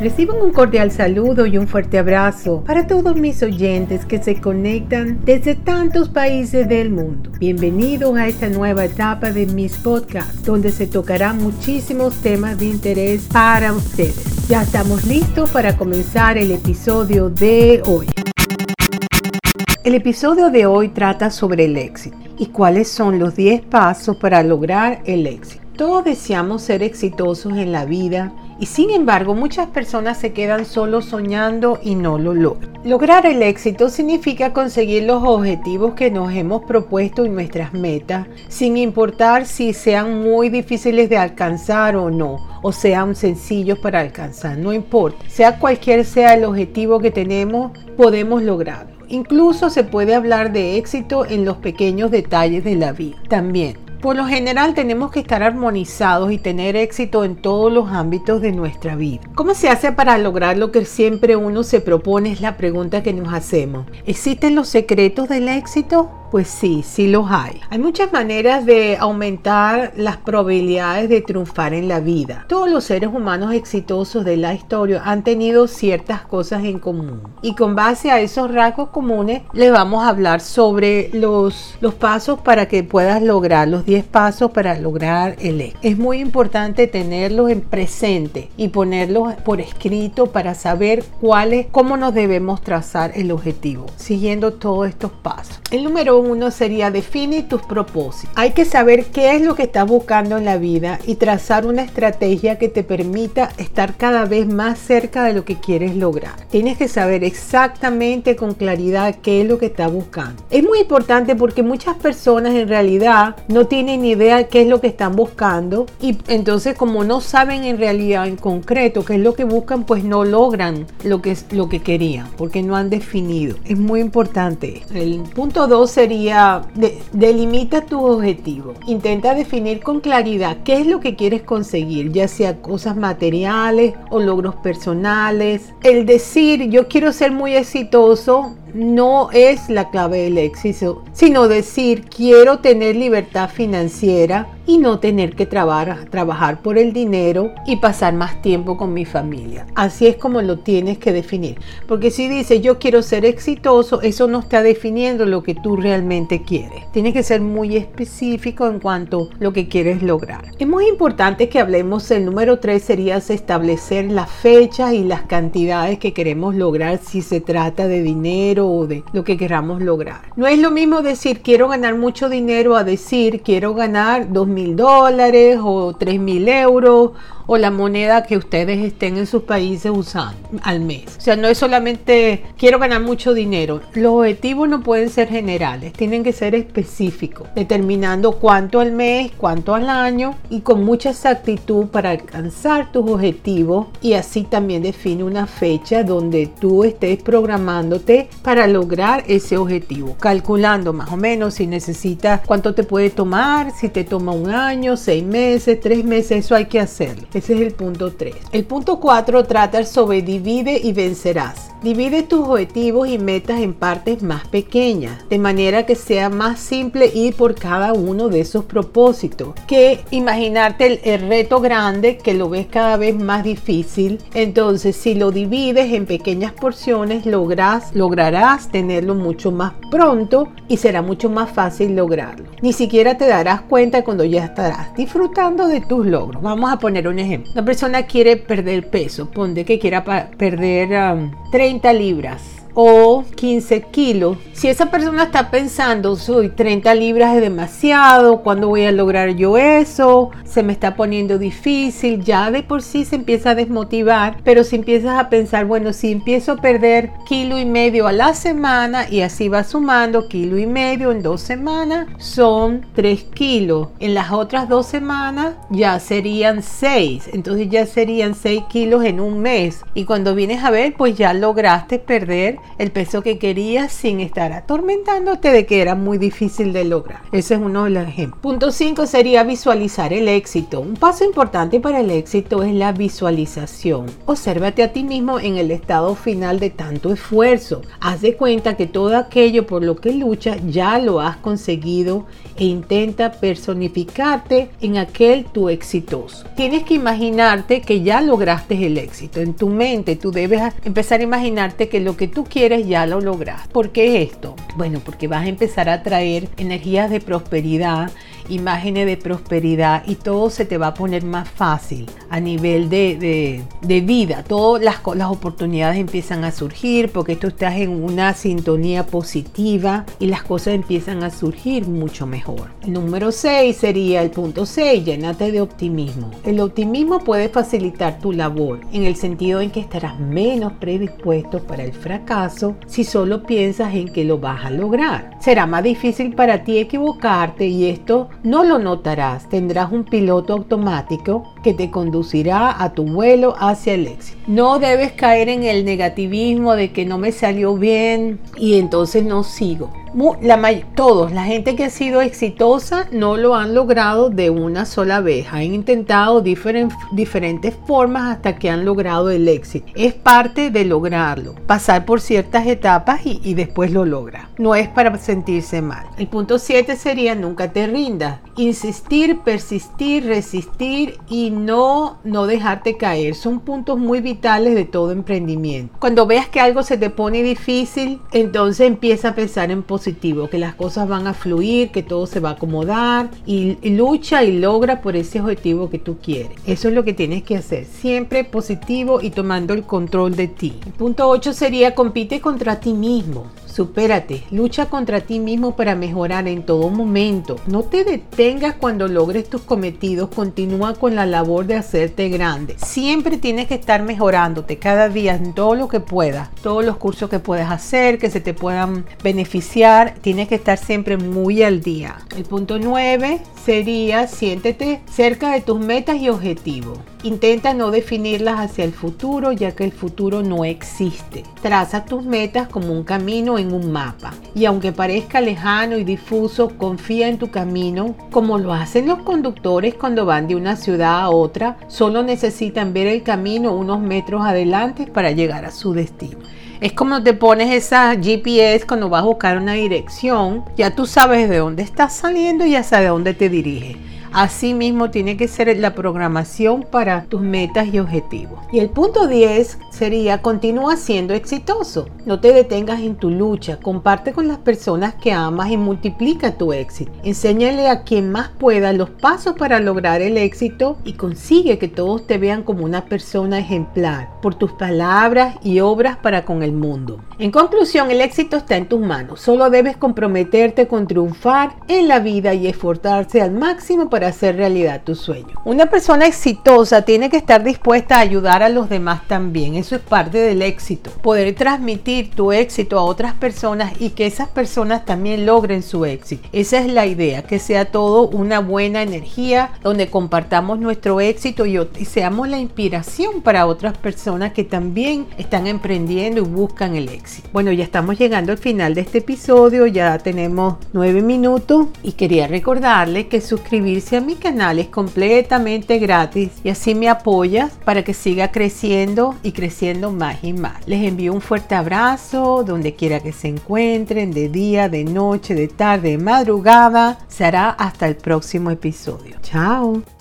Reciban un cordial saludo y un fuerte abrazo para todos mis oyentes que se conectan desde tantos países del mundo. Bienvenidos a esta nueva etapa de mis podcasts, donde se tocarán muchísimos temas de interés para ustedes. Ya estamos listos para comenzar el episodio de hoy. El episodio de hoy trata sobre el éxito y cuáles son los 10 pasos para lograr el éxito. Todos deseamos ser exitosos en la vida y sin embargo muchas personas se quedan solo soñando y no lo logran. Lograr el éxito significa conseguir los objetivos que nos hemos propuesto y nuestras metas, sin importar si sean muy difíciles de alcanzar o no, o sean sencillos para alcanzar, no importa. Sea cualquier sea el objetivo que tenemos, podemos lograrlo. Incluso se puede hablar de éxito en los pequeños detalles de la vida. También por lo general tenemos que estar armonizados y tener éxito en todos los ámbitos de nuestra vida. ¿Cómo se hace para lograr lo que siempre uno se propone? Es la pregunta que nos hacemos. ¿Existen los secretos del éxito? Pues sí, sí los hay. Hay muchas maneras de aumentar las probabilidades de triunfar en la vida. Todos los seres humanos exitosos de la historia han tenido ciertas cosas en común. Y con base a esos rasgos comunes, les vamos a hablar sobre los, los pasos para que puedas lograr, los 10 pasos para lograr el éxito. Es muy importante tenerlos en presente y ponerlos por escrito para saber cuáles, cómo nos debemos trazar el objetivo, siguiendo todos estos pasos. El número uno sería define tus propósitos. Hay que saber qué es lo que estás buscando en la vida y trazar una estrategia que te permita estar cada vez más cerca de lo que quieres lograr. Tienes que saber exactamente con claridad qué es lo que estás buscando. Es muy importante porque muchas personas en realidad no tienen ni idea qué es lo que están buscando y entonces como no saben en realidad en concreto qué es lo que buscan, pues no logran lo que, lo que querían porque no han definido. Es muy importante. El punto 2 sería delimita tu objetivo. Intenta definir con claridad qué es lo que quieres conseguir, ya sea cosas materiales o logros personales. El decir yo quiero ser muy exitoso no es la clave del éxito, sino decir quiero tener libertad financiera y no tener que trabajar, por el dinero y pasar más tiempo con mi familia. Así es como lo tienes que definir. Porque si dices yo quiero ser exitoso, eso no está definiendo lo que tú realmente quieres. Tienes que ser muy específico en cuanto a lo que quieres lograr. Es muy importante que hablemos, el número 3 sería establecer las fechas y las cantidades que queremos lograr si se trata de dinero o de lo que queramos lograr. No es lo mismo decir quiero ganar mucho dinero a decir quiero ganar 2 mil dólares o 3 mil euros o la moneda que ustedes estén en sus países usando al mes. O sea, no es solamente quiero ganar mucho dinero. Los objetivos no pueden ser generales, tienen que ser específicos, determinando cuánto al mes, cuánto al año y con mucha exactitud para alcanzar tus objetivos y así también define una fecha donde tú estés programándote para lograr ese objetivo, calculando más o menos si necesitas cuánto te puede tomar, si te toma un año, seis meses, tres meses, eso hay que hacerlo. Ese es el punto 3. El punto 4 trata sobre divide y vencerás. Divide tus objetivos y metas en partes más pequeñas, de manera que sea más simple ir por cada uno de esos propósitos, que imaginarte el, reto grande que lo ves cada vez más difícil. Entonces, si lo divides en pequeñas porciones, logras, lograrás tenerlo mucho más pronto y será mucho más fácil lograrlo. Ni siquiera te darás cuenta cuando ya estarás disfrutando de tus logros. Vamos a poner un ejemplo. Una persona quiere perder peso, ponte que quiera perder 30 um, libras o 15 kilos. Si esa persona está pensando, soy 30 libras es demasiado, ¿cuándo voy a lograr yo eso? Se me está poniendo difícil, ya de por sí se empieza a desmotivar, pero si empiezas a pensar, bueno, si empiezo a perder kilo y medio a la semana y así va sumando kilo y medio en dos semanas, son 3 kilos. En las otras dos semanas ya serían 6, entonces ya serían 6 kilos en un mes. Y cuando vienes a ver, pues ya lograste perder el peso que querías sin estar atormentándote de que era muy difícil de lograr. Ese es uno de los ejemplos. Punto 5 sería visualizar el éxito. Un paso importante para el éxito es la visualización. Obsérvate a ti mismo en el estado final de tanto esfuerzo. Haz de cuenta que todo aquello por lo que luchas ya lo has conseguido e intenta personificarte en aquel tu exitoso. Tienes que imaginarte que ya lograste el éxito. En tu mente tú debes empezar a imaginarte que lo que tú quieres ya lo logras. ¿Por qué esto? Bueno, porque vas a empezar a traer energías de prosperidad imágenes de prosperidad y todo se te va a poner más fácil a nivel de, vida. Todas las, las oportunidades empiezan a surgir porque tú estás en una sintonía positiva y las cosas empiezan a surgir mucho mejor. Número 6 sería el punto 6, llénate de optimismo. El optimismo puede facilitar tu labor en el sentido en que estarás menos predispuesto para el fracaso si solo piensas en que lo vas a lograr. Será más difícil para ti equivocarte y esto no lo notarás, tendrás un piloto automático que te conducirá a tu vuelo hacia el éxito. No debes caer en el negativismo de que no me salió bien y entonces no sigo la todos, la gente que ha sido exitosa no lo han logrado de una sola vez. Han intentado diferentes formas hasta que han logrado el éxito. Es parte de lograrlo. Pasar por ciertas etapas y, después lo logra. No es para sentirse mal. El punto 7 sería nunca te rindas. Insistir, persistir, resistir y no, no dejarte caer. Son puntos muy vitales de todo emprendimiento. Cuando veas que algo se te pone difícil, entonces empieza a pensar en positivo, que las cosas van a fluir, que todo se va a acomodar y, lucha y logra por ese objetivo que tú quieres. Eso es lo que tienes que hacer, siempre positivo y tomando el control de ti. El punto 8 sería compite contra ti mismo. Supérate, lucha contra ti mismo para mejorar en todo momento. No te detengas cuando logres tus cometidos, continúa con la labor de hacerte grande. Siempre tienes que estar mejorándote cada día en todo lo que puedas, todos los cursos que puedas hacer, que se te puedan beneficiar, tienes que estar siempre muy al día. El punto 9 sería siéntete cerca de tus metas y objetivos. Intenta no definirlas hacia el futuro ya que el futuro no existe. Traza tus metas como un camino en un mapa. Y aunque parezca lejano y difuso, confía en tu camino como lo hacen los conductores cuando van de una ciudad a otra. Solo necesitan ver el camino unos metros adelante para llegar a su destino. Es como te pones esa GPS cuando vas a buscar una dirección, ya tú sabes de dónde estás saliendo y hacia dónde te diriges. Así mismo tiene que ser la programación para tus metas y objetivos. Y el punto 10 sería continúa siendo exitoso. No te detengas en tu lucha. Comparte con las personas que amas y multiplica tu éxito. Enséñale a quien más pueda los pasos para lograr el éxito y consigue que todos te vean como una persona ejemplar por tus palabras y obras para con el mundo. En conclusión, el éxito está en tus manos. Solo debes comprometerte con triunfar en la vida y esforzarse al máximo para hacer realidad tu sueño. Una persona exitosa tiene que estar dispuesta a ayudar a los demás también. Eso es parte del éxito. Poder transmitir tu éxito a otras personas y que esas personas también logren su éxito. Esa es la idea, que sea todo una buena energía donde compartamos nuestro éxito y, y seamos la inspiración para otras personas que también están emprendiendo y buscan el éxito. Bueno, ya estamos llegando al final de este episodio, ya tenemos nueve minutos y quería recordarle que a mi canal es completamente gratis y así me apoyas para que siga creciendo y creciendo más y más. Les envío un fuerte abrazo donde quiera que se encuentren, de día, de noche, de tarde, de madrugada. Será hasta el próximo episodio. Chao.